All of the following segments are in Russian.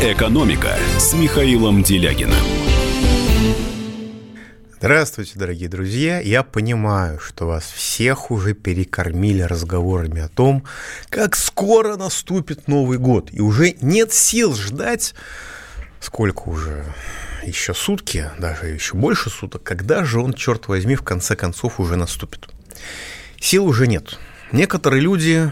«Экономика» с Михаилом Делягиным. Здравствуйте, дорогие друзья. Я понимаю, что вас всех уже перекормили разговорами о том, как скоро наступит Новый год. И уже нет сил ждать, сколько уже, еще сутки, даже еще больше суток, когда же он, черт возьми, в конце концов уже наступит. Сил уже нет. Некоторые люди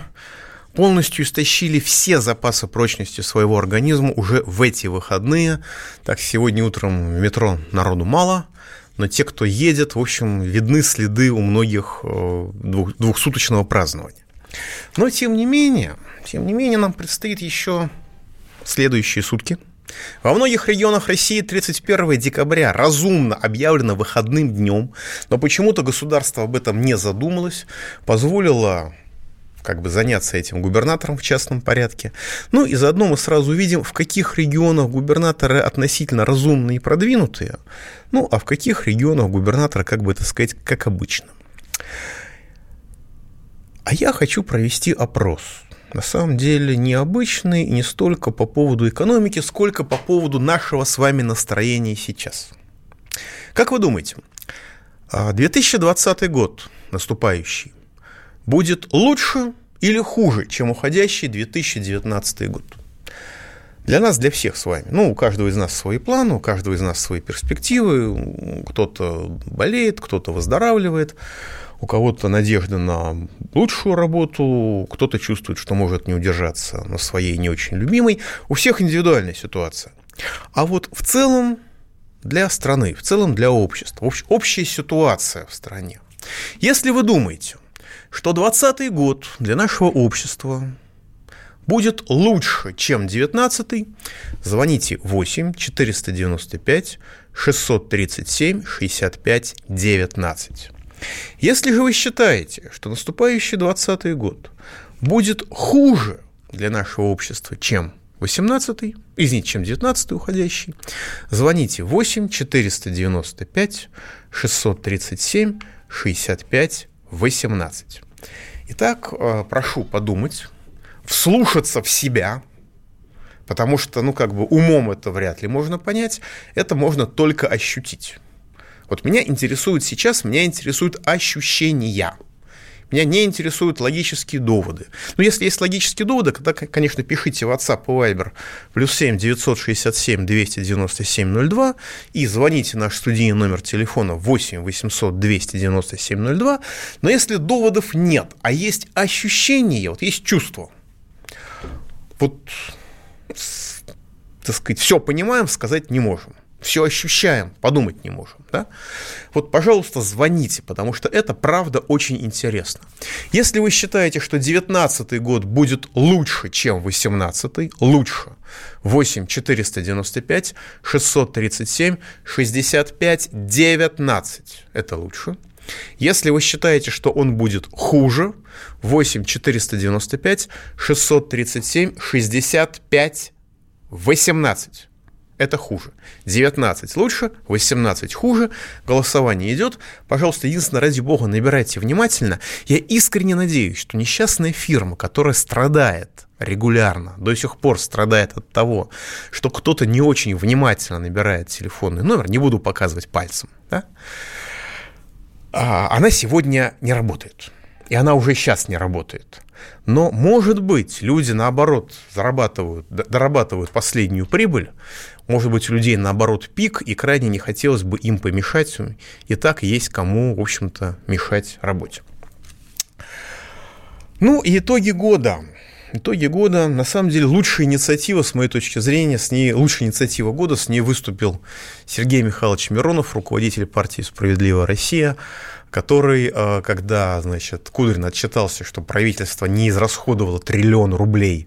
полностью истощили все запасы прочности своего организма уже в эти выходные. Так, сегодня утром в метро народу мало, но те, кто едет, в общем, видны следы у многих э, двух, двухсуточного празднования. Но, тем не менее, тем не менее, нам предстоит еще следующие сутки. Во многих регионах России 31 декабря разумно объявлено выходным днем, но почему-то государство об этом не задумалось, позволило как бы заняться этим губернатором в частном порядке. Ну и заодно мы сразу видим, в каких регионах губернаторы относительно разумные и продвинутые, ну а в каких регионах губернаторы, как бы это сказать, как обычно. А я хочу провести опрос. На самом деле необычный не столько по поводу экономики, сколько по поводу нашего с вами настроения сейчас. Как вы думаете, 2020 год наступающий будет лучше или хуже, чем уходящий 2019 год? Для нас, для всех с вами. Ну, у каждого из нас свои планы, у каждого из нас свои перспективы. Кто-то болеет, кто-то выздоравливает, у кого-то надежда на лучшую работу, кто-то чувствует, что может не удержаться на своей не очень любимой. У всех индивидуальная ситуация. А вот в целом для страны, в целом для общества, общая ситуация в стране. Если вы думаете, что 2020 год для нашего общества будет лучше, чем 19 звоните 8 495 637 65 19. Если же вы считаете, что наступающий 2020 год будет хуже для нашего общества, чем 18 извините, чем 19 уходящий, звоните 8 495 637 65 18. Итак, э, прошу подумать, вслушаться в себя, потому что, ну, как бы умом это вряд ли можно понять, это можно только ощутить. Вот меня интересует сейчас, меня интересуют ощущения – меня не интересуют логические доводы. Но если есть логические доводы, тогда, конечно, пишите в WhatsApp и Viber плюс 7 967 297 02 и звоните наш студийный номер телефона 8 800 297 02. Но если доводов нет, а есть ощущения, вот есть чувство, вот, так сказать, все понимаем, сказать не можем все ощущаем, подумать не можем. Да? Вот, пожалуйста, звоните, потому что это правда очень интересно. Если вы считаете, что 2019 год будет лучше, чем 2018, лучше, 8 495 637 65 19, это лучше. Если вы считаете, что он будет хуже, 8 495 637 65 18 это хуже. 19 лучше, 18 хуже. Голосование идет. Пожалуйста, единственное, ради бога, набирайте внимательно. Я искренне надеюсь, что несчастная фирма, которая страдает регулярно, до сих пор страдает от того, что кто-то не очень внимательно набирает телефонный номер, не буду показывать пальцем, да? А, она сегодня не работает. И она уже сейчас не работает. Но, может быть, люди, наоборот, зарабатывают, дорабатывают последнюю прибыль, может быть, у людей, наоборот, пик, и крайне не хотелось бы им помешать, и так есть кому, в общем-то, мешать работе. Ну, и итоги года. Итоги года, на самом деле, лучшая инициатива, с моей точки зрения, с ней, лучшая инициатива года, с ней выступил Сергей Михайлович Миронов, руководитель партии «Справедливая Россия», который, э, когда, значит, Кудрин отчитался, что правительство не израсходовало триллион рублей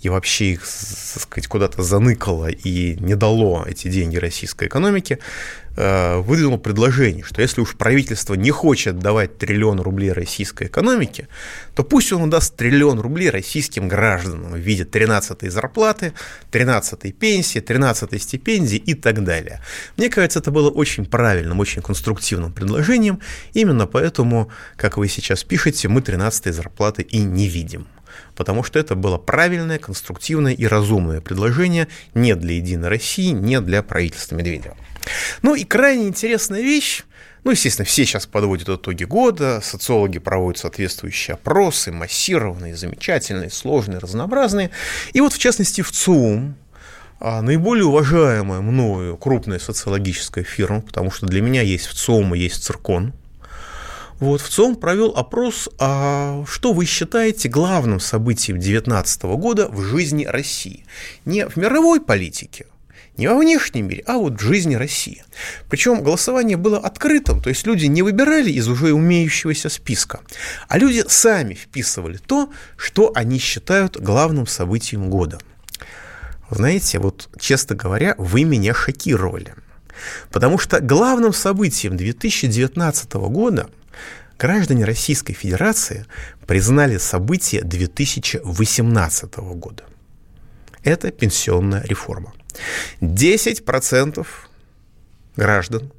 и вообще их, так сказать, куда-то заныкало и не дало эти деньги российской экономике, выдвинул предложение, что если уж правительство не хочет давать триллион рублей российской экономике, то пусть он даст триллион рублей российским гражданам в виде 13-й зарплаты, 13-й пенсии, 13-й стипендии и так далее. Мне кажется, это было очень правильным, очень конструктивным предложением. Именно поэтому, как вы сейчас пишете, мы 13-й зарплаты и не видим. потому что это было правильное, конструктивное и разумное предложение не для «Единой России», не для правительства Медведева. Ну и крайне интересная вещь, ну, естественно, все сейчас подводят итоги года, социологи проводят соответствующие опросы, массированные, замечательные, сложные, разнообразные. И вот, в частности, в ЦУМ, а наиболее уважаемая мною крупная социологическая фирма, потому что для меня есть в ЦОМ и есть Циркон, вот, в ЦОМ провел опрос, а что вы считаете главным событием 2019 года в жизни России? Не в мировой политике, не во внешнем мире, а вот в жизни России. Причем голосование было открытым, то есть люди не выбирали из уже умеющегося списка, а люди сами вписывали то, что они считают главным событием года. Знаете, вот, честно говоря, вы меня шокировали. Потому что главным событием 2019 года граждане Российской Федерации признали событие 2018 года. Это пенсионная реформа. 10% граждан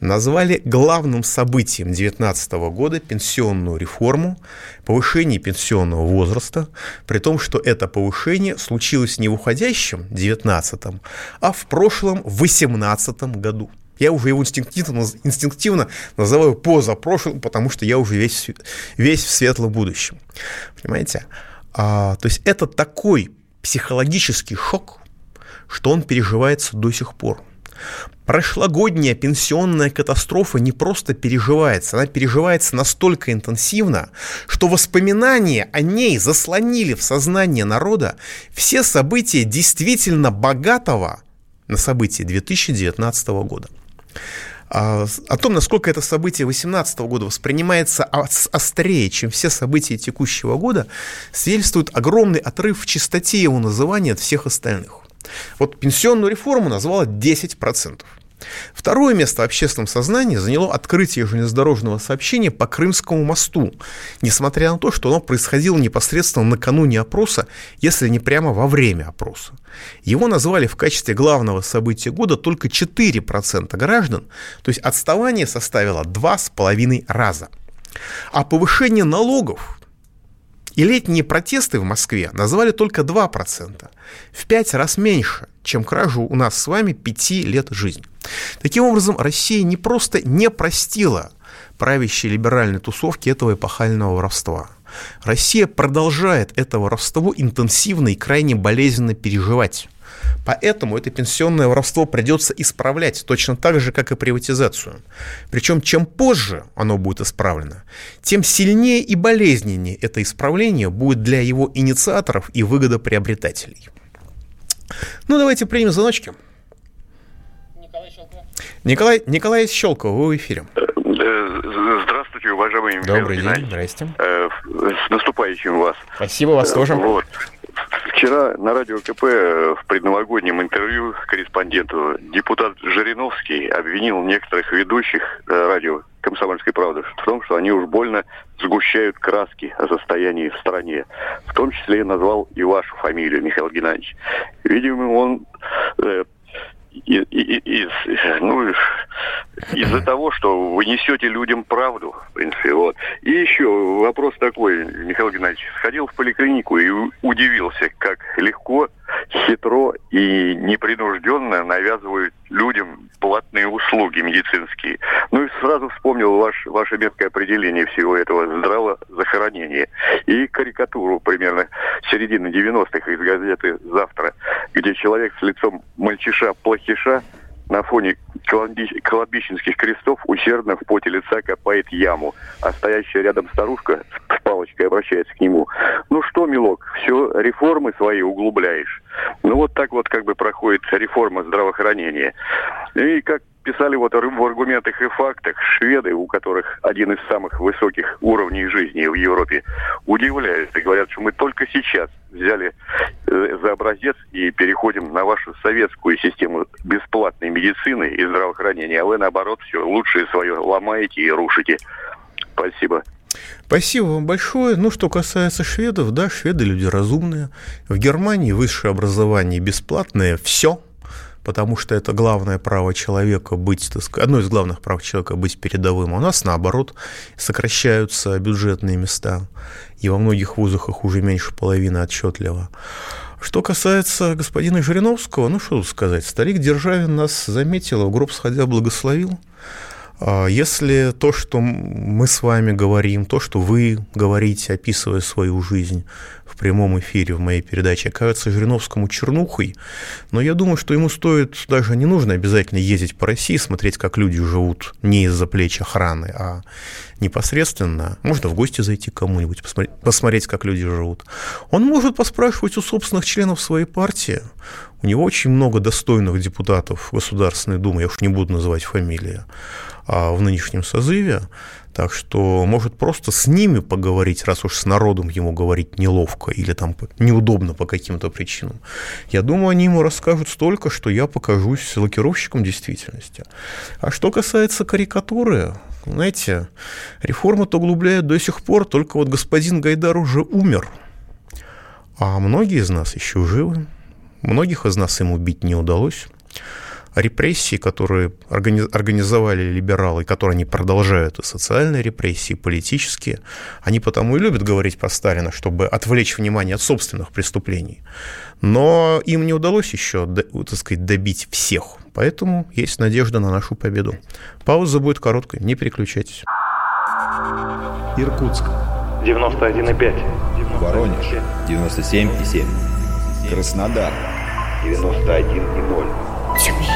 назвали главным событием 2019 года пенсионную реформу, повышение пенсионного возраста, при том, что это повышение случилось не в уходящем 2019, а в прошлом 2018 году. Я уже его инстинктивно, инстинктивно называю позапрошлым, потому что я уже весь, весь в светлом будущем. Понимаете? А, то есть это такой психологический шок, что он переживается до сих пор. Прошлогодняя пенсионная катастрофа не просто переживается, она переживается настолько интенсивно, что воспоминания о ней заслонили в сознание народа все события действительно богатого на события 2019 года. А, о том, насколько это событие 2018 года воспринимается острее, чем все события текущего года, свидетельствует огромный отрыв в чистоте его называния от всех остальных. Вот пенсионную реформу назвала 10%. Второе место в общественном сознании заняло открытие железнодорожного сообщения по Крымскому мосту, несмотря на то, что оно происходило непосредственно накануне опроса, если не прямо во время опроса. Его назвали в качестве главного события года только 4% граждан, то есть отставание составило 2,5 раза. А повышение налогов и летние протесты в Москве назвали только 2%, в 5 раз меньше, чем кражу у нас с вами 5 лет жизни. Таким образом, Россия не просто не простила правящей либеральной тусовки этого эпохального воровства. Россия продолжает это воровство интенсивно и крайне болезненно переживать. Поэтому это пенсионное воровство придется исправлять точно так же, как и приватизацию. Причем чем позже оно будет исправлено, тем сильнее и болезненнее это исправление будет для его инициаторов и выгодоприобретателей. Ну, давайте примем звоночки. Николай Щелков. Николай, Николай Щелков, вы в эфире. Э, здравствуйте, уважаемый Добрый день, здрасте. Э, с наступающим вас. Спасибо вас тоже. Вот. Вчера на радио КП э, в предновогоднем интервью корреспонденту депутат Жириновский обвинил некоторых ведущих э, радио «Комсомольской правды» в том, что они уж больно сгущают краски о состоянии в стране. В том числе назвал и вашу фамилию, Михаил Геннадьевич. Видимо, он э, из, из, ну, из-за того, что вы несете людям правду, в принципе, вот. И еще вопрос такой, Михаил Геннадьевич, сходил в поликлинику и удивился, как легко, хитро и непринужденно навязывают людям платные услуги медицинские. Ну и сразу вспомнил ваш, ваше меткое определение всего этого здравозахоронения. И карикатуру примерно середины 90-х из газеты «Завтра», где человек с лицом мальчиша-плохиша на фоне кладбищенских крестов усердно в поте лица копает яму, а стоящая рядом старушка с палочкой обращается к нему. Ну что, милок, все реформы свои углубляешь. Ну вот так вот как бы проходит реформа здравоохранения. И как писали вот в аргументах и фактах шведы, у которых один из самых высоких уровней жизни в Европе, удивляются и говорят, что мы только сейчас взяли э, за образец и переходим на вашу советскую систему бесплатной медицины и здравоохранения, а вы наоборот все лучшее свое ломаете и рушите. Спасибо. Спасибо вам большое. Ну, что касается шведов, да, шведы люди разумные. В Германии высшее образование бесплатное, все – потому что это главное право человека быть, так сказать, одно из главных прав человека быть передовым. У нас, наоборот, сокращаются бюджетные места, и во многих вузах их уже меньше половины отчетливо. Что касается господина Жириновского, ну что тут сказать, старик Державин нас заметил, в гроб сходя благословил. А если то, что мы с вами говорим, то, что вы говорите, описывая свою жизнь в прямом эфире в моей передаче, кажется Жириновскому чернухой, но я думаю, что ему стоит, даже не нужно обязательно ездить по России, смотреть, как люди живут не из-за плеч охраны, а непосредственно. Можно в гости зайти к кому-нибудь, посмотреть, посмотреть, как люди живут. Он может поспрашивать у собственных членов своей партии. У него очень много достойных депутатов Государственной Думы, я уж не буду называть фамилии. А, в нынешнем созыве, так что может просто с ними поговорить, раз уж с народом ему говорить неловко или там неудобно по каким-то причинам. Я думаю, они ему расскажут столько, что я покажусь лакировщиком действительности. А что касается карикатуры, знаете, реформы-то углубляют до сих пор, только вот господин Гайдар уже умер, а многие из нас еще живы, многих из нас им убить не удалось репрессии, которые организовали либералы, которые они продолжают, и социальные репрессии, и политические, они потому и любят говорить про Сталина, чтобы отвлечь внимание от собственных преступлений. Но им не удалось еще, так сказать, добить всех. Поэтому есть надежда на нашу победу. Пауза будет короткой, не переключайтесь. Иркутск. 91,5. Воронеж. 97,7. Краснодар. 91,0. Тюмень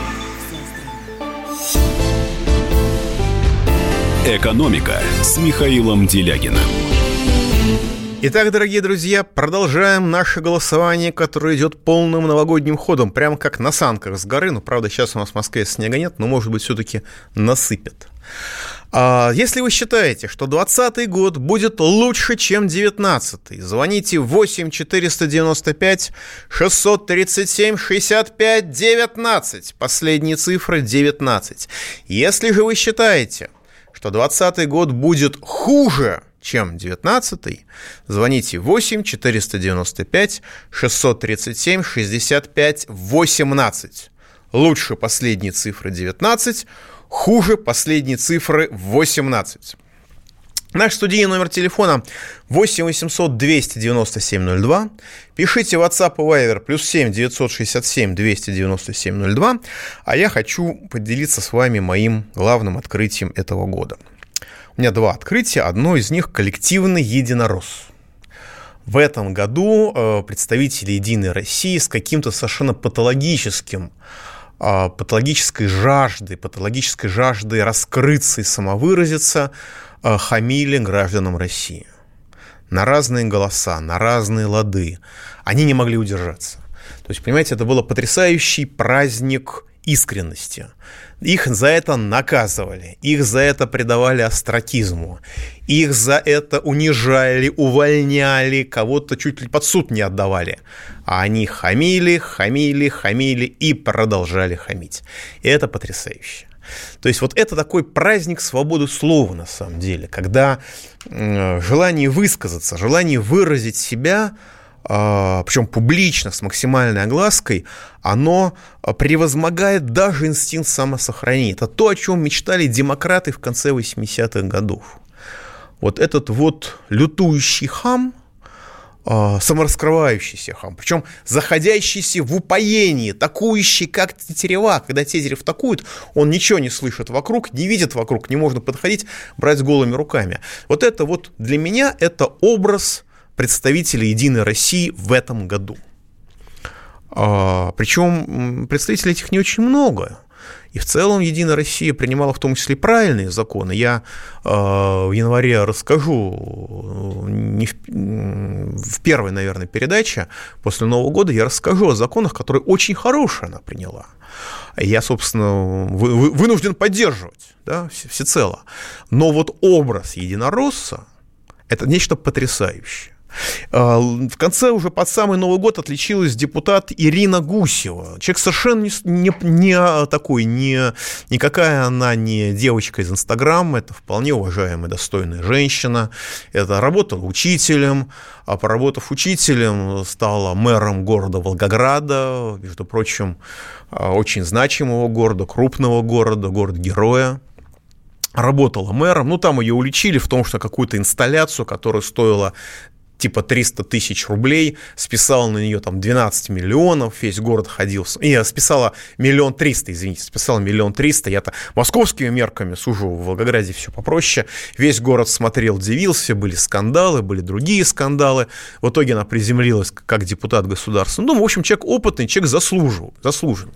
«Экономика» с Михаилом Делягиным. Итак, дорогие друзья, продолжаем наше голосование, которое идет полным новогодним ходом, прямо как на санках с горы. Ну, правда, сейчас у нас в Москве снега нет, но, может быть, все-таки насыпет. А если вы считаете, что 2020 год будет лучше, чем 2019, звоните 8 495 637 65 19. Последние цифры 19. Если же вы считаете, что 2020 год будет хуже, чем 19 звоните 8 495 637 65 18. Лучше последние цифры 19, хуже последние цифры 18. Наш студийный номер телефона 8 800 297 02. Пишите в WhatsApp и Viber плюс 7 967 297 02. А я хочу поделиться с вами моим главным открытием этого года. У меня два открытия. Одно из них – коллективный единорос. В этом году э, представители «Единой России» с каким-то совершенно патологическим э, патологической жаждой, патологической жаждой раскрыться и самовыразиться – хамили гражданам России. На разные голоса, на разные лады. Они не могли удержаться. То есть, понимаете, это был потрясающий праздник искренности. Их за это наказывали, их за это предавали астракизму, их за это унижали, увольняли, кого-то чуть ли под суд не отдавали. А они хамили, хамили, хамили и продолжали хамить. И это потрясающе. То есть вот это такой праздник свободы слова на самом деле, когда желание высказаться, желание выразить себя, а, причем публично, с максимальной оглаской, оно превозмогает даже инстинкт самосохранения. Это то, о чем мечтали демократы в конце 80-х годов. Вот этот вот лютующий хам, самораскрывающийся хам, причем заходящийся в упоение, такующий, как тетерева. Когда тетерев такует, он ничего не слышит вокруг, не видит вокруг, не можно подходить, брать голыми руками. Вот это вот для меня это образ представителей Единой России в этом году. А, причем представителей этих не очень много. И в целом Единая Россия принимала в том числе правильные законы. Я э, в январе расскажу, не в, в первой, наверное, передаче после Нового года я расскажу о законах, которые очень хорошие она приняла. я, собственно, вынужден поддерживать да, всецело. Но вот образ единоросса – это нечто потрясающее. А, в конце уже под самый Новый год отличилась депутат Ирина Гусева. Человек совершенно не, не, не такой, не, никакая она не девочка из Инстаграма, это вполне уважаемая, достойная женщина. Это работала учителем, а поработав учителем, стала мэром города Волгограда, между прочим, а, очень значимого города, крупного города, город-героя работала мэром, ну там ее уличили в том, что какую-то инсталляцию, которая стоила типа 300 тысяч рублей, списала на нее там 12 миллионов, весь город ходил, и списала миллион триста, извините, списала миллион триста, я-то московскими мерками сужу, в Волгограде все попроще, весь город смотрел, дивился, были скандалы, были другие скандалы, в итоге она приземлилась как депутат государства, ну, в общем, человек опытный, человек заслужил, заслуженный.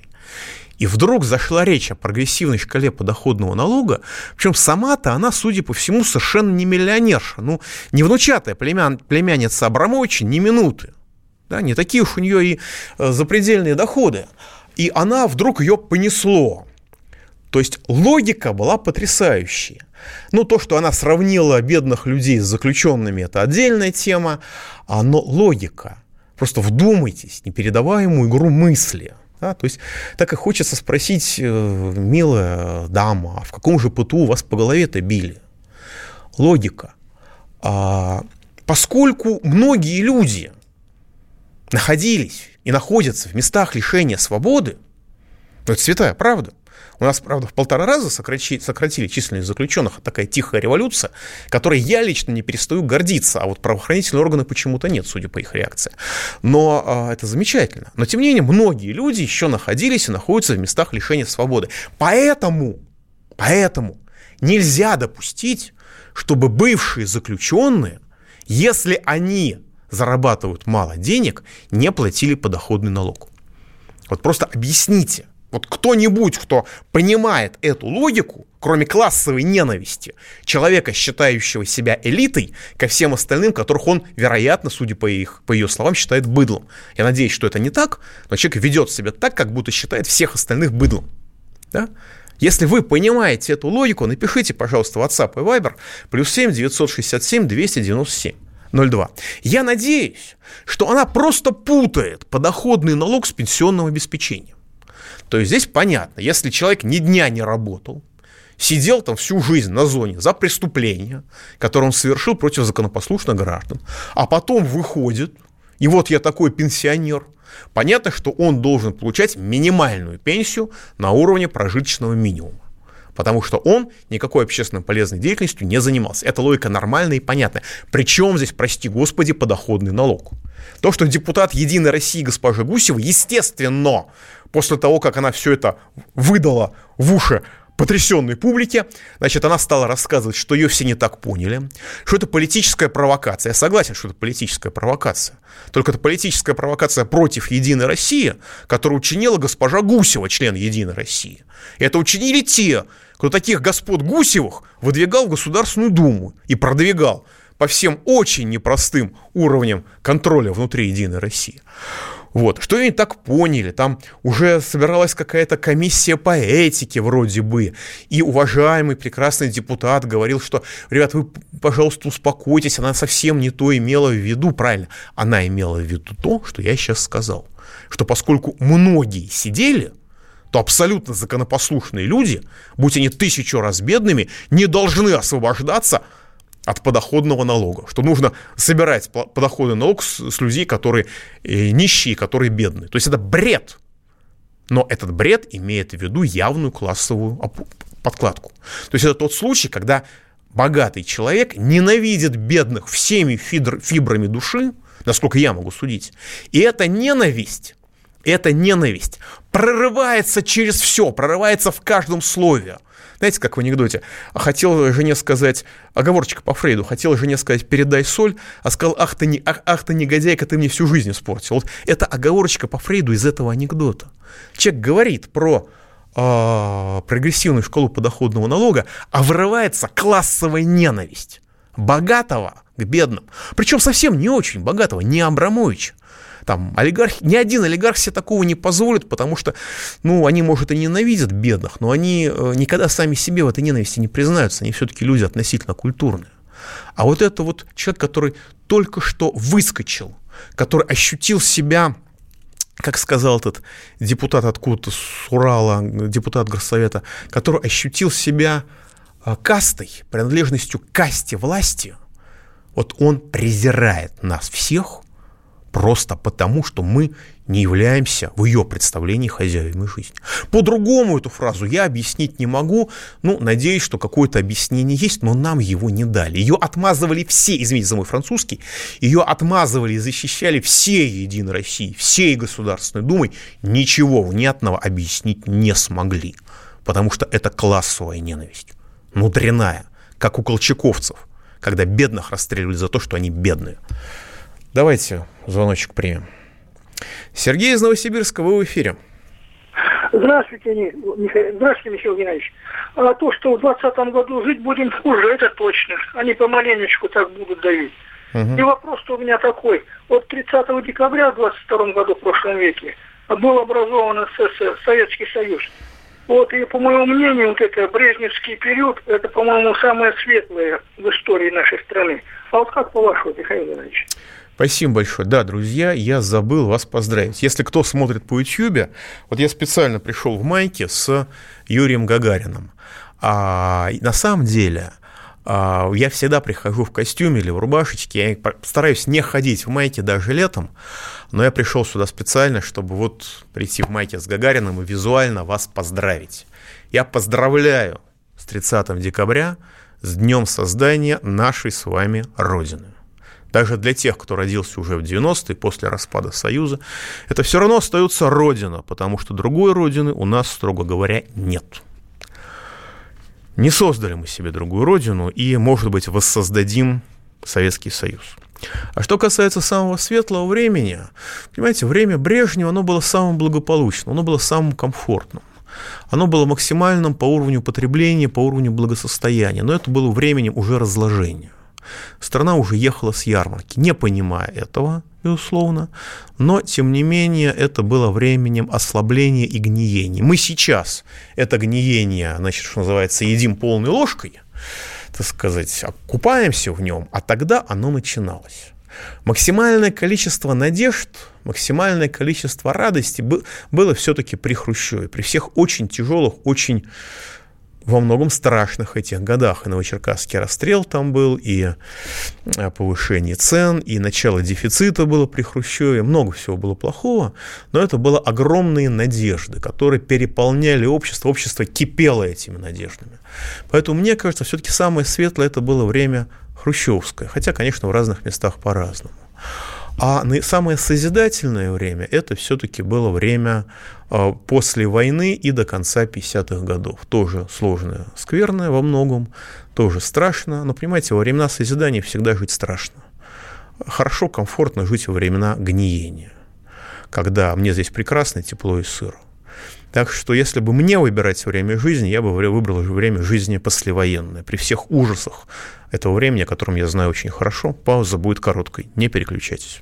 И вдруг зашла речь о прогрессивной шкале подоходного налога, причем сама-то она, судя по всему, совершенно не миллионерша, ну, не внучатая племя, племянница Абрамовича, ни минуты. Да, не такие уж у нее и э, запредельные доходы. И она вдруг ее понесло. То есть логика была потрясающая. Ну, то, что она сравнила бедных людей с заключенными, это отдельная тема, а, но логика. Просто вдумайтесь, непередаваемую игру мысли – да? То есть так и хочется спросить, э, милая дама, а в каком же пыту вас по голове-то били? Логика. А, поскольку многие люди находились и находятся в местах лишения свободы, ну, это святая правда – у нас, правда, в полтора раза сократили, сократили численность заключенных. Такая тихая революция, которой я лично не перестаю гордиться, а вот правоохранительные органы почему-то нет, судя по их реакции. Но а, это замечательно. Но, тем не менее, многие люди еще находились и находятся в местах лишения свободы. Поэтому, поэтому нельзя допустить, чтобы бывшие заключенные, если они зарабатывают мало денег, не платили подоходный налог. Вот просто объясните, вот кто-нибудь, кто понимает эту логику, кроме классовой ненависти, человека, считающего себя элитой, ко всем остальным, которых он, вероятно, судя по, их, по ее словам, считает быдлом. Я надеюсь, что это не так, но человек ведет себя так, как будто считает всех остальных быдлом. Да? Если вы понимаете эту логику, напишите, пожалуйста, WhatsApp и Viber плюс 7 967 297 02. Я надеюсь, что она просто путает подоходный налог с пенсионным обеспечением. То есть здесь понятно, если человек ни дня не работал, сидел там всю жизнь на зоне за преступление, которое он совершил против законопослушных граждан, а потом выходит, и вот я такой пенсионер, понятно, что он должен получать минимальную пенсию на уровне прожиточного минимума. Потому что он никакой общественно полезной деятельностью не занимался. Эта логика нормальная и понятная. Причем здесь, прости господи, подоходный налог. То, что депутат Единой России госпожа Гусева, естественно, после того, как она все это выдала в уши потрясенной публике, значит, она стала рассказывать, что ее все не так поняли, что это политическая провокация. Я согласен, что это политическая провокация. Только это политическая провокация против Единой России, которую учинила госпожа Гусева, член Единой России. И это учинили те, кто таких господ Гусевых выдвигал в Государственную Думу и продвигал по всем очень непростым уровням контроля внутри Единой России. Вот. Что они так поняли? Там уже собиралась какая-то комиссия по этике вроде бы. И уважаемый прекрасный депутат говорил, что, ребят, вы, пожалуйста, успокойтесь, она совсем не то имела в виду. Правильно, она имела в виду то, что я сейчас сказал. Что поскольку многие сидели, то абсолютно законопослушные люди, будь они тысячу раз бедными, не должны освобождаться от подоходного налога, что нужно собирать подоходный налог с, с людей, которые э, нищие, которые бедные. То есть это бред. Но этот бред имеет в виду явную классовую подкладку. То есть это тот случай, когда богатый человек ненавидит бедных всеми фибрами души, насколько я могу судить. И эта ненависть, эта ненависть прорывается через все, прорывается в каждом слове. Знаете, как в анекдоте? Хотел жене сказать, оговорочка по Фрейду, хотел жене сказать, передай соль, а сказал, ах ты, не, ах, ах ты негодяйка, ты мне всю жизнь испортил. Вот это оговорочка по Фрейду из этого анекдота. Человек говорит про э, прогрессивную шкалу подоходного налога, а вырывается классовая ненависть богатого к бедным. Причем совсем не очень богатого, не Абрамовича. Там олигархи, ни один олигарх себе такого не позволит, потому что, ну, они, может, и ненавидят бедных, но они э, никогда сами себе в этой ненависти не признаются, они все-таки люди относительно культурные. А вот это вот человек, который только что выскочил, который ощутил себя как сказал этот депутат откуда-то с Урала, депутат Горсовета, который ощутил себя а, кастой, принадлежностью к касте власти, вот он презирает нас всех просто потому, что мы не являемся в ее представлении хозяевами жизни. По-другому эту фразу я объяснить не могу. Ну, надеюсь, что какое-то объяснение есть, но нам его не дали. Ее отмазывали все, извините за мой французский, ее отмазывали и защищали все Единой России, всей Государственной Думой. Ничего внятного объяснить не смогли, потому что это классовая ненависть, внутренняя, как у колчаковцев, когда бедных расстреливали за то, что они бедные. Давайте звоночек примем. Сергей из Новосибирска, вы в эфире. Здравствуйте, Михаил. Здравствуйте, Михаил Геннадьевич. А то, что в 2020 году жить будем хуже, это точно. Они помаленечку так будут давить. Угу. И вопрос у меня такой. Вот 30 декабря в 22 году в прошлом веке был образован СССР, Советский Союз. Вот, и по моему мнению, вот это Брежневский период, это, по-моему, самое светлое в истории нашей страны. А вот как по-вашему, Михаил Иванович? Спасибо большое. Да, друзья, я забыл вас поздравить. Если кто смотрит по YouTube, вот я специально пришел в майке с Юрием Гагарином. А на самом деле а, я всегда прихожу в костюме или в рубашечке, я стараюсь не ходить в майке даже летом, но я пришел сюда специально, чтобы вот прийти в майке с Гагарином и визуально вас поздравить. Я поздравляю с 30 декабря, с днем создания нашей с вами Родины даже для тех, кто родился уже в 90-е, после распада Союза, это все равно остается Родина, потому что другой Родины у нас, строго говоря, нет. Не создали мы себе другую Родину и, может быть, воссоздадим Советский Союз. А что касается самого светлого времени, понимаете, время Брежнева, оно было самым благополучным, оно было самым комфортным. Оно было максимальным по уровню потребления, по уровню благосостояния, но это было временем уже разложения. Страна уже ехала с ярмарки, не понимая этого, безусловно, но, тем не менее, это было временем ослабления и гниения. Мы сейчас это гниение, значит, что называется, едим полной ложкой, так сказать, купаемся в нем, а тогда оно начиналось. Максимальное количество надежд, максимальное количество радости было все-таки при Хрущеве, при всех очень тяжелых, очень во многом страшных этих годах. И Новочеркасский расстрел там был, и э, повышение цен, и начало дефицита было при Хрущеве. Много всего было плохого, но это было огромные надежды, которые переполняли общество. Общество кипело этими надеждами. Поэтому мне кажется, все-таки самое светлое это было время хрущевское, хотя, конечно, в разных местах по-разному. А самое созидательное время – это все-таки было время а, после войны и до конца 50-х годов. Тоже сложное, скверное во многом, тоже страшно. Но, понимаете, во времена созидания всегда жить страшно. Хорошо, комфортно жить во времена гниения, когда мне здесь прекрасно, тепло и сыро. Так что, если бы мне выбирать время жизни, я бы выбрал время жизни послевоенное, при всех ужасах этого времени, о котором я знаю очень хорошо. Пауза будет короткой. Не переключайтесь.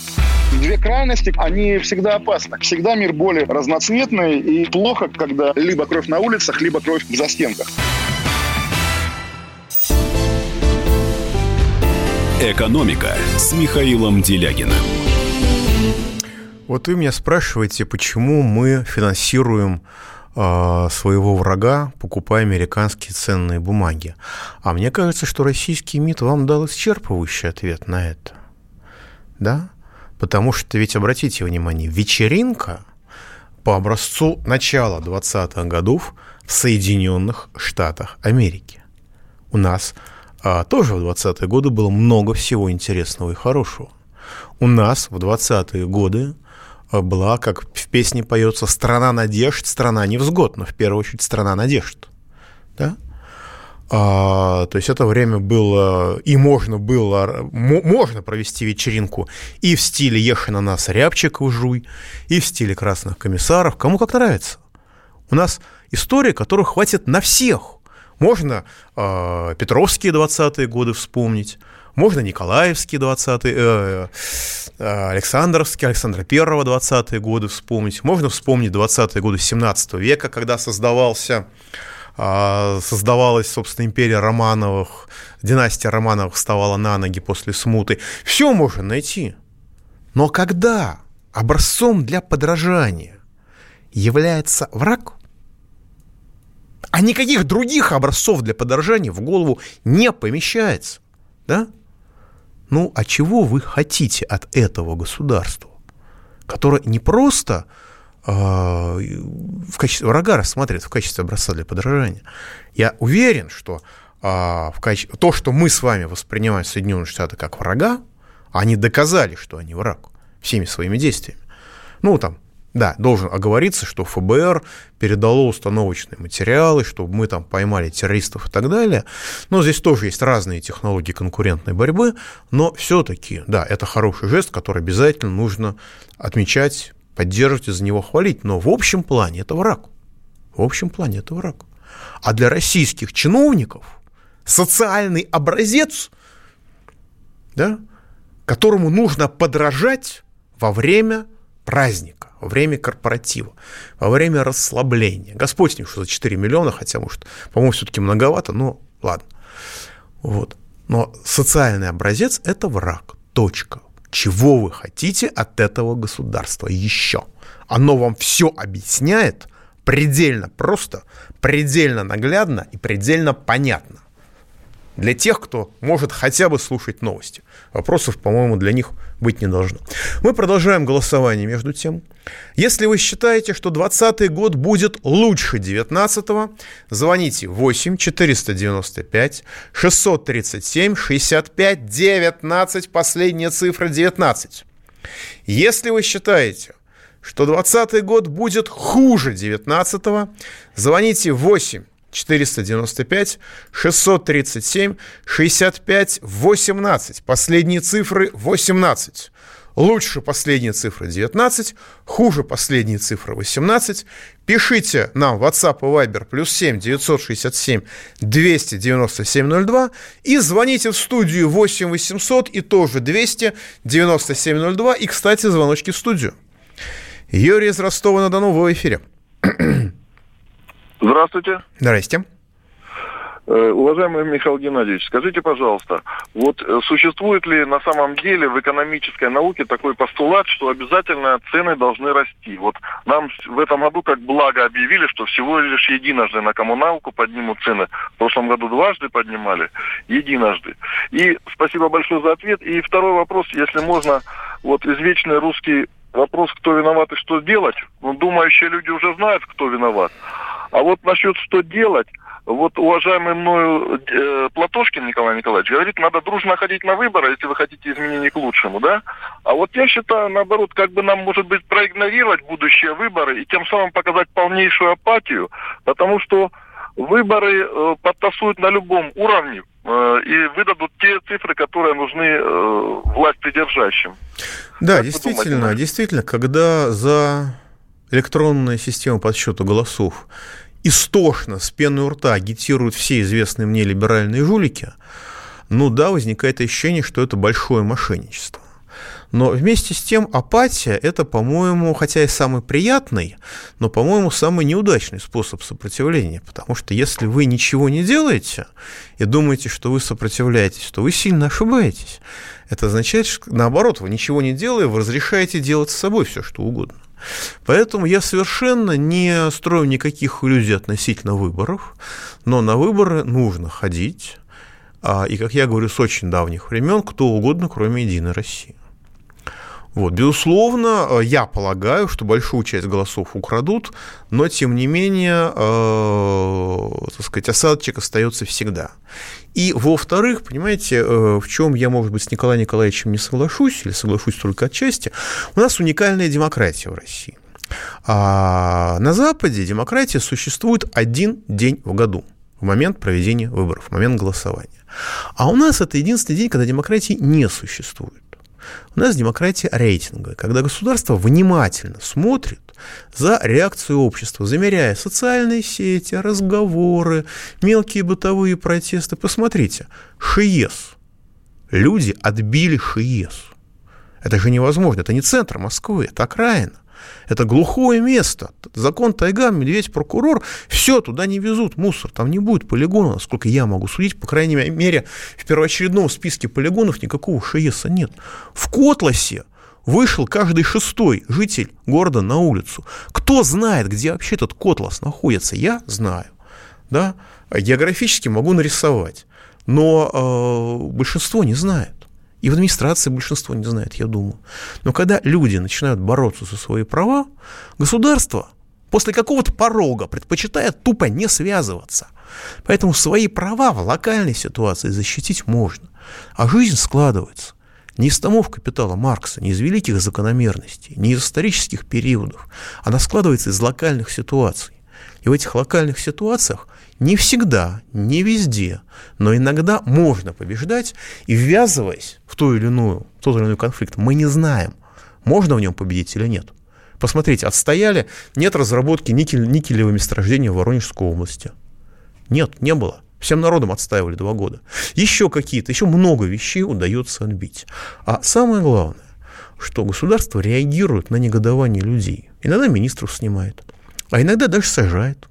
Две крайности, они всегда опасны. Всегда мир более разноцветный и плохо, когда либо кровь на улицах, либо кровь в застенках. «Экономика» с Михаилом Делягиным. Вот вы меня спрашиваете, почему мы финансируем э, своего врага, покупая американские ценные бумаги. А мне кажется, что российский МИД вам дал исчерпывающий ответ на это. Да? Потому что ведь, обратите внимание, вечеринка по образцу начала 20-х годов в Соединенных Штатах Америки. У нас а, тоже в 20-е годы было много всего интересного и хорошего. У нас в 20-е годы а, была, как в песне поется, «Страна надежд, страна невзгод», но в первую очередь «Страна надежд». Да? А, то есть это время было, и можно было, можно провести вечеринку и в стиле «Ехай на нас, Рябчиков, жуй», и в стиле «Красных комиссаров», кому как нравится. У нас история, которую хватит на всех. Можно э, Петровские 20-е годы вспомнить, можно Николаевские 20-е, э, э, Александровские, Александра Первого 20-е годы вспомнить, можно вспомнить 20-е годы 17 века, когда создавался создавалась, собственно, империя Романовых, династия Романовых вставала на ноги после смуты. Все можно найти. Но когда образцом для подражания является враг, а никаких других образцов для подражания в голову не помещается, да? Ну, а чего вы хотите от этого государства, которое не просто а, в качестве врага рассматривает в качестве образца для подражания. Я уверен, что а, в качестве, то, что мы с вами воспринимаем Соединенные Штаты как врага, они доказали, что они враг всеми своими действиями. Ну, там, да, должен оговориться, что ФБР передало установочные материалы, чтобы мы там поймали террористов и так далее. Но здесь тоже есть разные технологии конкурентной борьбы, но все-таки, да, это хороший жест, который обязательно нужно отмечать, поддерживать и за него хвалить. Но в общем плане это враг. В общем плане это враг. А для российских чиновников социальный образец, да, которому нужно подражать во время праздника, во время корпоратива, во время расслабления. Господь с ним, что за 4 миллиона, хотя, может, по-моему, все-таки многовато, но ладно. Вот. Но социальный образец – это враг. Точка. Чего вы хотите от этого государства еще? Оно вам все объясняет предельно просто, предельно наглядно и предельно понятно. Для тех, кто может хотя бы слушать новости. Вопросов, по-моему, для них быть не должно. Мы продолжаем голосование между тем. Если вы считаете, что 2020 год будет лучше 19 звоните 8 495 637 65 19, последняя цифра 19. Если вы считаете, что 2020 год будет хуже 19 звоните 8 495 637 65 18. Последние цифры 18. Лучше последние цифры 19, хуже последние цифры 18. Пишите нам в WhatsApp и Viber плюс 7 967 297 02 и звоните в студию 8 800 и тоже 297 02. И, кстати, звоночки в студию. Юрий из Ростова-на-Дону в эфире. Здравствуйте. Здрасте. Э, уважаемый Михаил Геннадьевич, скажите, пожалуйста, вот э, существует ли на самом деле в экономической науке такой постулат, что обязательно цены должны расти? Вот нам в этом году как благо объявили, что всего лишь единожды на коммуналку поднимут цены. В прошлом году дважды поднимали, единожды. И спасибо большое за ответ. И второй вопрос, если можно, вот извечный русский вопрос, кто виноват и что делать. Ну, думающие люди уже знают, кто виноват. А вот насчет что делать, вот уважаемый мною э, Платошкин Николай Николаевич говорит, надо дружно ходить на выборы, если вы хотите изменений к лучшему, да? А вот я считаю, наоборот, как бы нам, может быть, проигнорировать будущие выборы и тем самым показать полнейшую апатию, потому что выборы э, подтасуют на любом уровне э, и выдадут те цифры, которые нужны э, власть придержащим. Да, как действительно, действительно, когда за электронная система подсчета голосов истошно, с пеной у рта агитируют все известные мне либеральные жулики, ну да, возникает ощущение, что это большое мошенничество. Но вместе с тем апатия – это, по-моему, хотя и самый приятный, но, по-моему, самый неудачный способ сопротивления. Потому что если вы ничего не делаете и думаете, что вы сопротивляетесь, то вы сильно ошибаетесь. Это означает, что наоборот, вы ничего не делая, вы разрешаете делать с собой все, что угодно. Поэтому я совершенно не строю никаких иллюзий относительно выборов, но на выборы нужно ходить, а, и, как я говорю, с очень давних времен, кто угодно, кроме «Единой России». Вот, безусловно, э, я полагаю, что большую часть голосов украдут, но тем не менее, э, так сказать, осадочек остается всегда. И во-вторых, понимаете, э, в чем я, может быть, с Николаем Николаевичем не соглашусь, или соглашусь только отчасти, у нас уникальная демократия в России. А на Западе демократия существует один день в году, в момент проведения выборов, в момент голосования. А у нас это единственный день, когда демократии не существует. У нас демократия рейтинга, когда государство внимательно смотрит за реакцией общества, замеряя социальные сети, разговоры, мелкие бытовые протесты. Посмотрите, ШИЕС. Люди отбили ШИЕС. Это же невозможно. Это не центр Москвы, это окраина. Это глухое место. Закон тайга, медведь, прокурор. Все, туда не везут мусор. Там не будет полигона, насколько я могу судить. По крайней мере, в первоочередном списке полигонов никакого ШИЕСа нет. В Котласе вышел каждый шестой житель города на улицу. Кто знает, где вообще этот Котлас находится? Я знаю. Да? Географически могу нарисовать. Но э, большинство не знает. И в администрации большинство не знает, я думаю. Но когда люди начинают бороться за свои права, государство после какого-то порога предпочитает тупо не связываться. Поэтому свои права в локальной ситуации защитить можно. А жизнь складывается не из томов капитала Маркса, не из великих закономерностей, не из исторических периодов. Она складывается из локальных ситуаций. И в этих локальных ситуациях не всегда, не везде, но иногда можно побеждать, и ввязываясь в ту или иную, в тот или иной конфликт, мы не знаем, можно в нем победить или нет. Посмотрите, отстояли, нет разработки никель, никелевого месторождения в Воронежской области. Нет, не было. Всем народом отстаивали два года. Еще какие-то, еще много вещей удается отбить. А самое главное, что государство реагирует на негодование людей. Иногда министров снимает, а иногда даже сажает.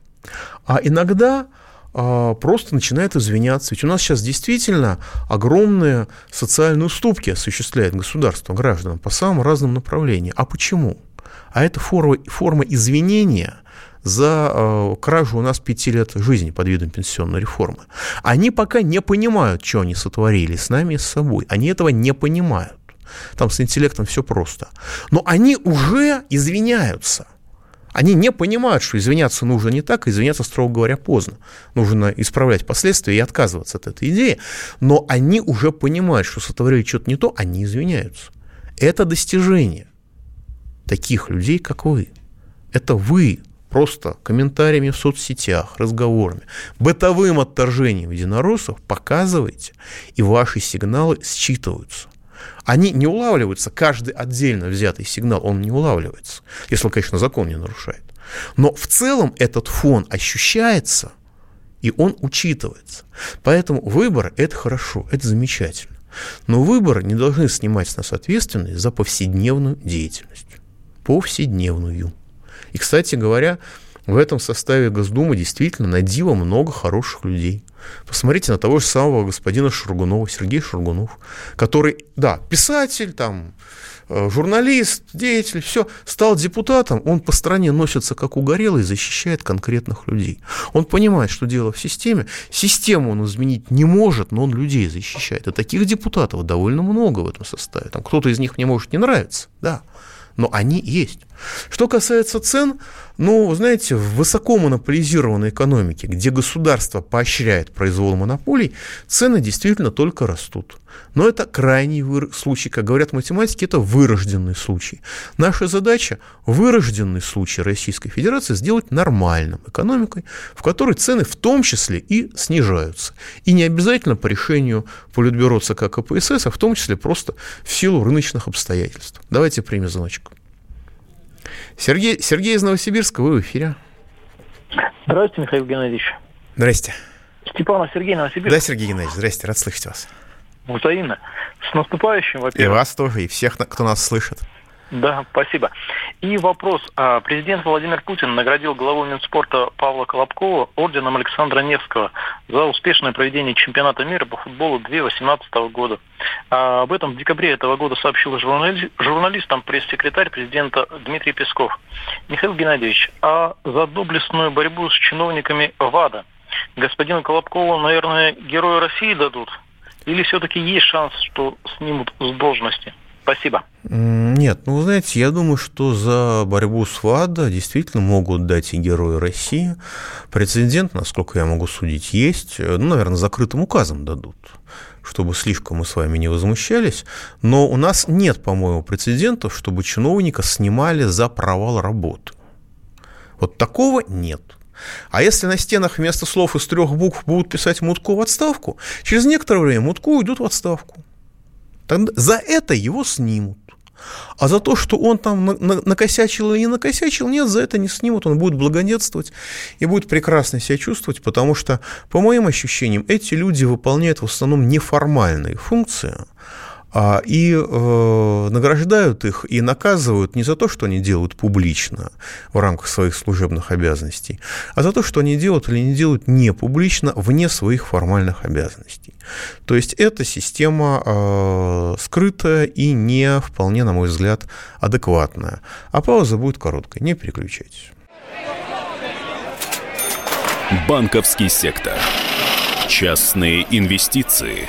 А иногда просто начинает извиняться. Ведь у нас сейчас действительно огромные социальные уступки осуществляет государство гражданам по самым разным направлениям. А почему? А это форма, форма извинения за э, кражу у нас пяти лет жизни под видом пенсионной реформы. Они пока не понимают, что они сотворили с нами и с собой. Они этого не понимают. Там с интеллектом все просто. Но они уже извиняются – они не понимают, что извиняться нужно не так, извиняться, строго говоря, поздно. Нужно исправлять последствия и отказываться от этой идеи. Но они уже понимают, что сотворили что-то не то, они извиняются. Это достижение таких людей, как вы. Это вы просто комментариями в соцсетях, разговорами, бытовым отторжением единороссов показываете, и ваши сигналы считываются они не улавливаются, каждый отдельно взятый сигнал, он не улавливается, если он, конечно, закон не нарушает. Но в целом этот фон ощущается, и он учитывается. Поэтому выбор – это хорошо, это замечательно. Но выборы не должны снимать с нас ответственность за повседневную деятельность. Повседневную. И, кстати говоря, в этом составе Госдумы действительно на диво много хороших людей. Посмотрите на того же самого господина Шургунова, Сергея Шургунов, который, да, писатель, там, э, журналист, деятель, все, стал депутатом, он по стране носится как угорелый, защищает конкретных людей. Он понимает, что дело в системе. Систему он изменить не может, но он людей защищает. И таких депутатов довольно много в этом составе. Там кто-то из них мне может не нравиться, да, но они есть. Что касается цен, ну, знаете, в высоко монополизированной экономике, где государство поощряет произвол монополий, цены действительно только растут. Но это крайний выр... случай, как говорят математики, это вырожденный случай. Наша задача вырожденный случай Российской Федерации сделать нормальным экономикой, в которой цены в том числе и снижаются. И не обязательно по решению Политбюро ЦК КПСС, а в том числе просто в силу рыночных обстоятельств. Давайте примем звоночек. Сергей, Сергей из Новосибирска, вы в эфире. Здравствуйте, Михаил Геннадьевич. Здрасте. Степанов Сергей, Новосибирск. Да, Сергей Геннадьевич, здрасте, рад слышать вас. Взаимно. С наступающим, во-первых. И вас тоже, и всех, кто нас слышит. Да, спасибо. И вопрос. А, президент Владимир Путин наградил главу Минспорта Павла Колобкова орденом Александра Невского за успешное проведение чемпионата мира по футболу 2018 года. А об этом в декабре этого года сообщил журнали... журналистам пресс-секретарь президента Дмитрий Песков. Михаил Геннадьевич, а за доблестную борьбу с чиновниками ВАДА господину Колобкову, наверное, Героя России дадут? Или все-таки есть шанс, что снимут с должности? Спасибо. Нет, ну, знаете, я думаю, что за борьбу с ВАДА действительно могут дать и герои России. Прецедент, насколько я могу судить, есть. Ну, наверное, закрытым указом дадут чтобы слишком мы с вами не возмущались, но у нас нет, по-моему, прецедентов, чтобы чиновника снимали за провал работы. Вот такого нет. А если на стенах вместо слов из трех букв будут писать Мутко в отставку, через некоторое время Мутко уйдут в отставку. Тогда за это его снимут. А за то, что он там накосячил или не накосячил, нет, за это не снимут, он будет благодетствовать и будет прекрасно себя чувствовать, потому что, по моим ощущениям, эти люди выполняют в основном неформальные функции, и э, награждают их и наказывают не за то, что они делают публично в рамках своих служебных обязанностей, а за то, что они делают или не делают не публично вне своих формальных обязанностей. То есть эта система э, скрытая и не вполне, на мой взгляд, адекватная. А пауза будет короткой, не переключайтесь. Банковский сектор. Частные инвестиции.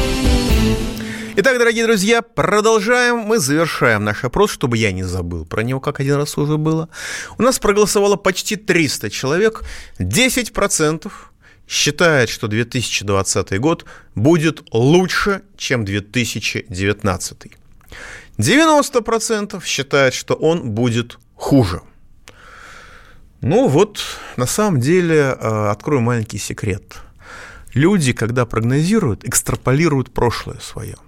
Итак, дорогие друзья, продолжаем. Мы завершаем наш опрос, чтобы я не забыл про него, как один раз уже было. У нас проголосовало почти 300 человек. 10% считает, что 2020 год будет лучше, чем 2019. 90% считает, что он будет хуже. Ну вот, на самом деле, э, открою маленький секрет. Люди, когда прогнозируют, экстраполируют прошлое свое –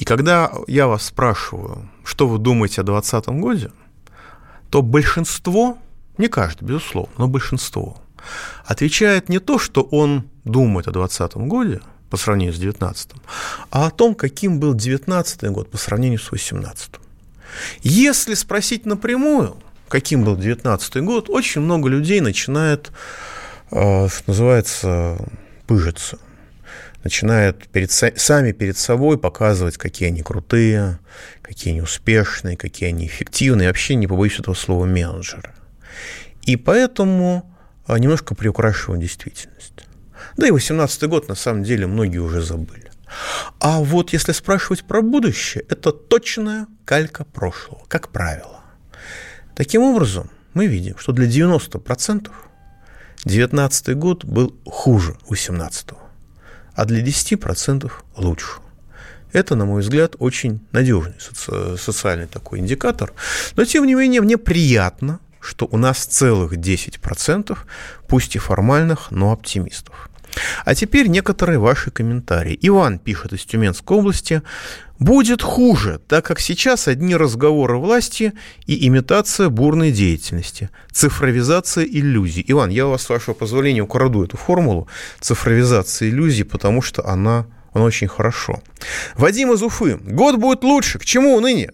и когда я вас спрашиваю, что вы думаете о 2020 году, то большинство, не каждый, безусловно, но большинство, отвечает не то, что он думает о 2020 году по сравнению с 2019, а о том, каким был 2019 год по сравнению с 2018. Если спросить напрямую, каким был 2019 год, очень много людей начинает, э, что называется, пыжиться – начинают перед, сами перед собой показывать, какие они крутые, какие они успешные, какие они эффективные, вообще не побоюсь этого слова менеджеры. И поэтому а, немножко приукрашиваю действительность. Да и 18 год на самом деле многие уже забыли. А вот если спрашивать про будущее, это точная калька прошлого, как правило. Таким образом, мы видим, что для 90% 19 год был хуже 18 -го а для 10% лучше. Это, на мой взгляд, очень надежный соци- социальный такой индикатор. Но, тем не менее, мне приятно, что у нас целых 10%, пусть и формальных, но оптимистов. А теперь некоторые ваши комментарии. Иван пишет из Тюменской области. Будет хуже, так как сейчас одни разговоры власти и имитация бурной деятельности, цифровизация иллюзий. Иван, я у вас, с вашего позволения, украду эту формулу цифровизации иллюзий, потому что она, она очень хорошо. Вадим из Уфы. Год будет лучше. К чему уныние?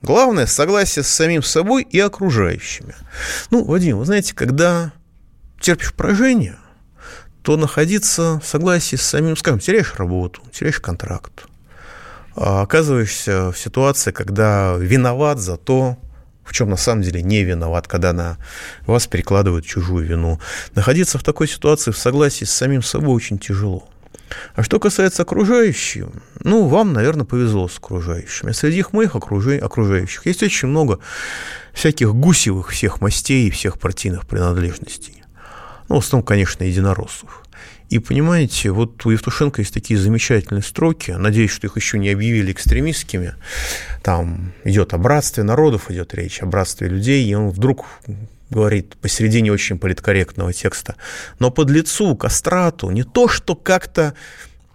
Главное – согласие с самим собой и окружающими. Ну, Вадим, вы знаете, когда терпишь поражение, то находиться в согласии с самим, скажем, теряешь работу, теряешь контракт, а оказываешься в ситуации, когда виноват за то, в чем на самом деле не виноват, когда на вас перекладывают чужую вину. Находиться в такой ситуации в согласии с самим собой очень тяжело. А что касается окружающих, ну, вам, наверное, повезло с окружающими. Среди моих окружающих есть очень много всяких гусевых всех мастей и всех партийных принадлежностей. Ну, в основном, конечно, единороссов. И понимаете, вот у Евтушенко есть такие замечательные строки, надеюсь, что их еще не объявили экстремистскими, там идет о братстве народов, идет речь о братстве людей, и он вдруг говорит посередине очень политкорректного текста, но под лицу, кастрату, не то, что как-то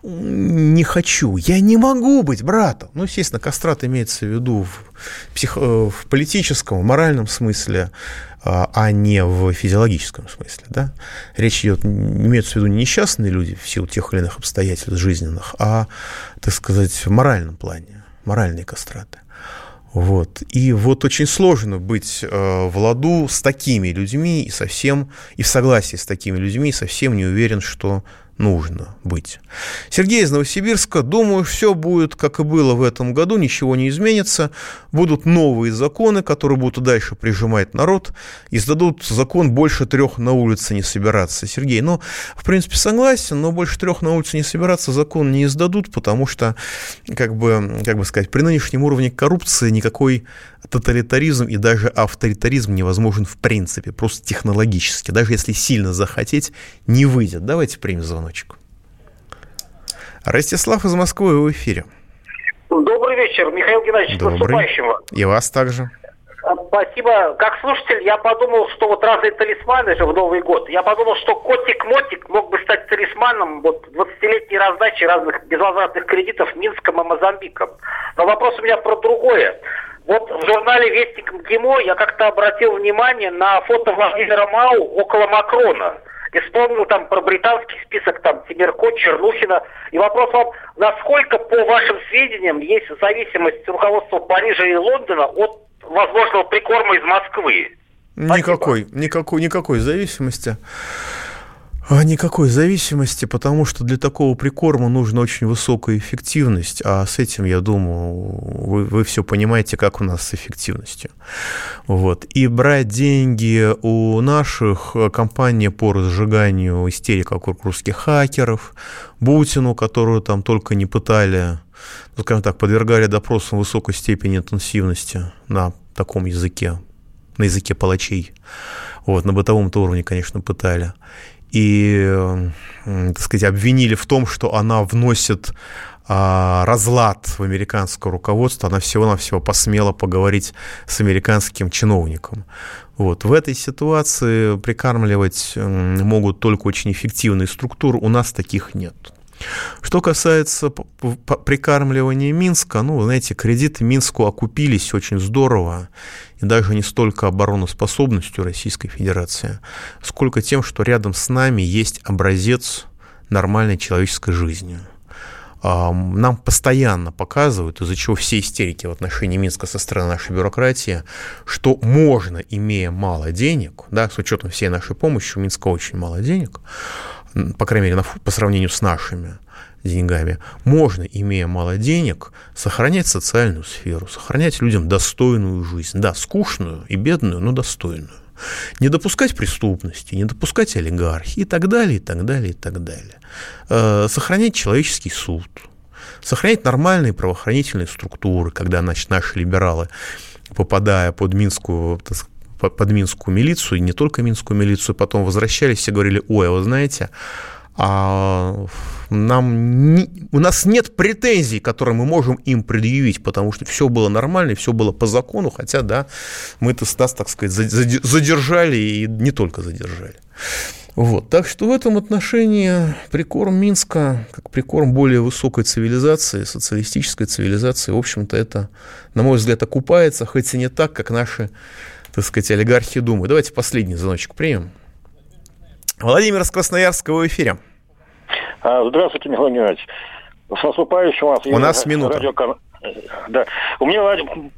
не хочу, я не могу быть братом. Ну, естественно, кастрат имеется в виду в, псих... Э, в политическом, в моральном смысле, а, а не в физиологическом смысле. Да? Речь идет, имеются в виду не несчастные люди в силу тех или иных обстоятельств жизненных, а, так сказать, в моральном плане, моральные кастраты. Вот. И вот очень сложно быть э, в ладу с такими людьми и совсем, и в согласии с такими людьми, и совсем не уверен, что нужно быть. Сергей из Новосибирска. Думаю, все будет, как и было в этом году, ничего не изменится. Будут новые законы, которые будут дальше прижимать народ. Издадут закон больше трех на улице не собираться. Сергей, ну, в принципе, согласен, но больше трех на улице не собираться закон не издадут, потому что, как бы, как бы сказать, при нынешнем уровне коррупции никакой тоталитаризм и даже авторитаризм невозможен в принципе, просто технологически. Даже если сильно захотеть, не выйдет. Давайте примем звоночек. Ростислав из Москвы в эфире. Добрый вечер, Михаил Геннадьевич, Добрый. наступающим И вас также. А, спасибо. Как слушатель, я подумал, что вот разные талисманы же в Новый год. Я подумал, что котик-мотик мог бы стать талисманом вот 20-летней раздачи разных безвозвратных кредитов Минском и Мозамбиком. Но вопрос у меня про другое. Вот в журнале «Вестник МГИМО» я как-то обратил внимание на фото Владимира Мау около Макрона. И вспомнил там про британский список, там, Тимирко, Чернухина. И вопрос вам, насколько, по вашим сведениям, есть зависимость руководства Парижа и Лондона от возможного прикорма из Москвы? Никакой, никакой, никакой зависимости. А никакой зависимости, потому что для такого прикорма нужна очень высокая эффективность, а с этим, я думаю, вы, вы все понимаете, как у нас с эффективностью. Вот. И брать деньги у наших э, компаний по разжиганию истерик вокруг русских хакеров, Бутину, которую там только не пытали, ну, скажем так, подвергали допросам высокой степени интенсивности на таком языке, на языке палачей. Вот, на бытовом-то уровне, конечно, пытали и, так сказать, обвинили в том, что она вносит а, разлад в американское руководство, она всего-навсего посмела поговорить с американским чиновником. Вот. В этой ситуации прикармливать могут только очень эффективные структуры, у нас таких нет. Что касается прикармливания Минска, ну, знаете, кредиты Минску окупились очень здорово, и даже не столько обороноспособностью Российской Федерации, сколько тем, что рядом с нами есть образец нормальной человеческой жизни. Нам постоянно показывают, из-за чего все истерики в отношении Минска со стороны нашей бюрократии, что можно, имея мало денег, да, с учетом всей нашей помощи, у Минска очень мало денег, по крайней мере, по сравнению с нашими деньгами, можно, имея мало денег, сохранять социальную сферу, сохранять людям достойную жизнь. Да, скучную и бедную, но достойную. Не допускать преступности, не допускать олигархии и так далее, и так далее, и так далее. Э, сохранять человеческий суд, сохранять нормальные правоохранительные структуры, когда значит, наши либералы, попадая под Минскую, под Минскую милицию, и не только Минскую милицию, потом возвращались и говорили, ой, а вы знаете, а нам не, у нас нет претензий, которые мы можем им предъявить, потому что все было нормально, все было по закону, хотя, да, мы-то нас, так сказать, задержали и не только задержали. Вот. Так что в этом отношении прикорм Минска, как прикорм более высокой цивилизации, социалистической цивилизации, в общем-то, это, на мой взгляд, окупается, хоть и не так, как наши, так сказать, олигархи думают. Давайте последний звоночек примем. Владимир из Красноярска в эфире. А, здравствуйте, Михаил Геннадьевич. С наступающим вас. У нас минута. Радио... Да. У меня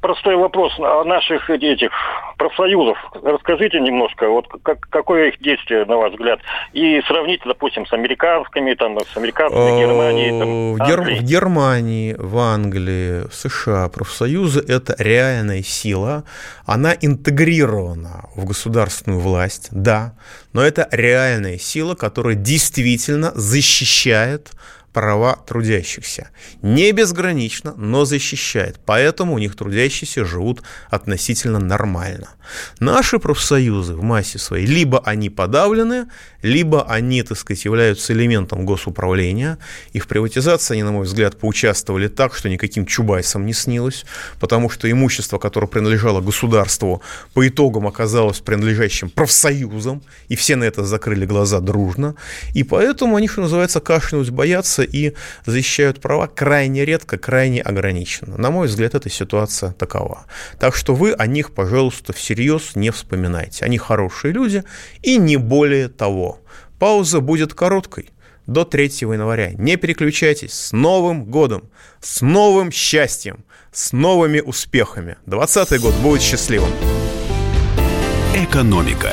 простой вопрос о наших этих профсоюзов. Расскажите немножко, вот как, какое их действие, на ваш взгляд, и сравните, допустим, с американскими, там, с американскими, Германией, там, в, Гер... в Германии, в Англии, в США профсоюзы – это реальная сила, она интегрирована в государственную власть, да, но это реальная сила, которая действительно защищает права трудящихся. Не безгранично, но защищает. Поэтому у них трудящиеся живут относительно нормально. Наши профсоюзы в массе своей либо они подавлены, либо они, так сказать, являются элементом госуправления. И в приватизации они, на мой взгляд, поучаствовали так, что никаким чубайсам не снилось, потому что имущество, которое принадлежало государству, по итогам оказалось принадлежащим профсоюзам, и все на это закрыли глаза дружно. И поэтому они, что называется, кашлянуть боятся и защищают права крайне редко, крайне ограниченно. На мой взгляд, эта ситуация такова. Так что вы о них, пожалуйста, всерьез не вспоминайте. Они хорошие люди и не более того. Пауза будет короткой до 3 января. Не переключайтесь. С Новым годом! С новым счастьем! С новыми успехами! 2020 год будет счастливым! Экономика.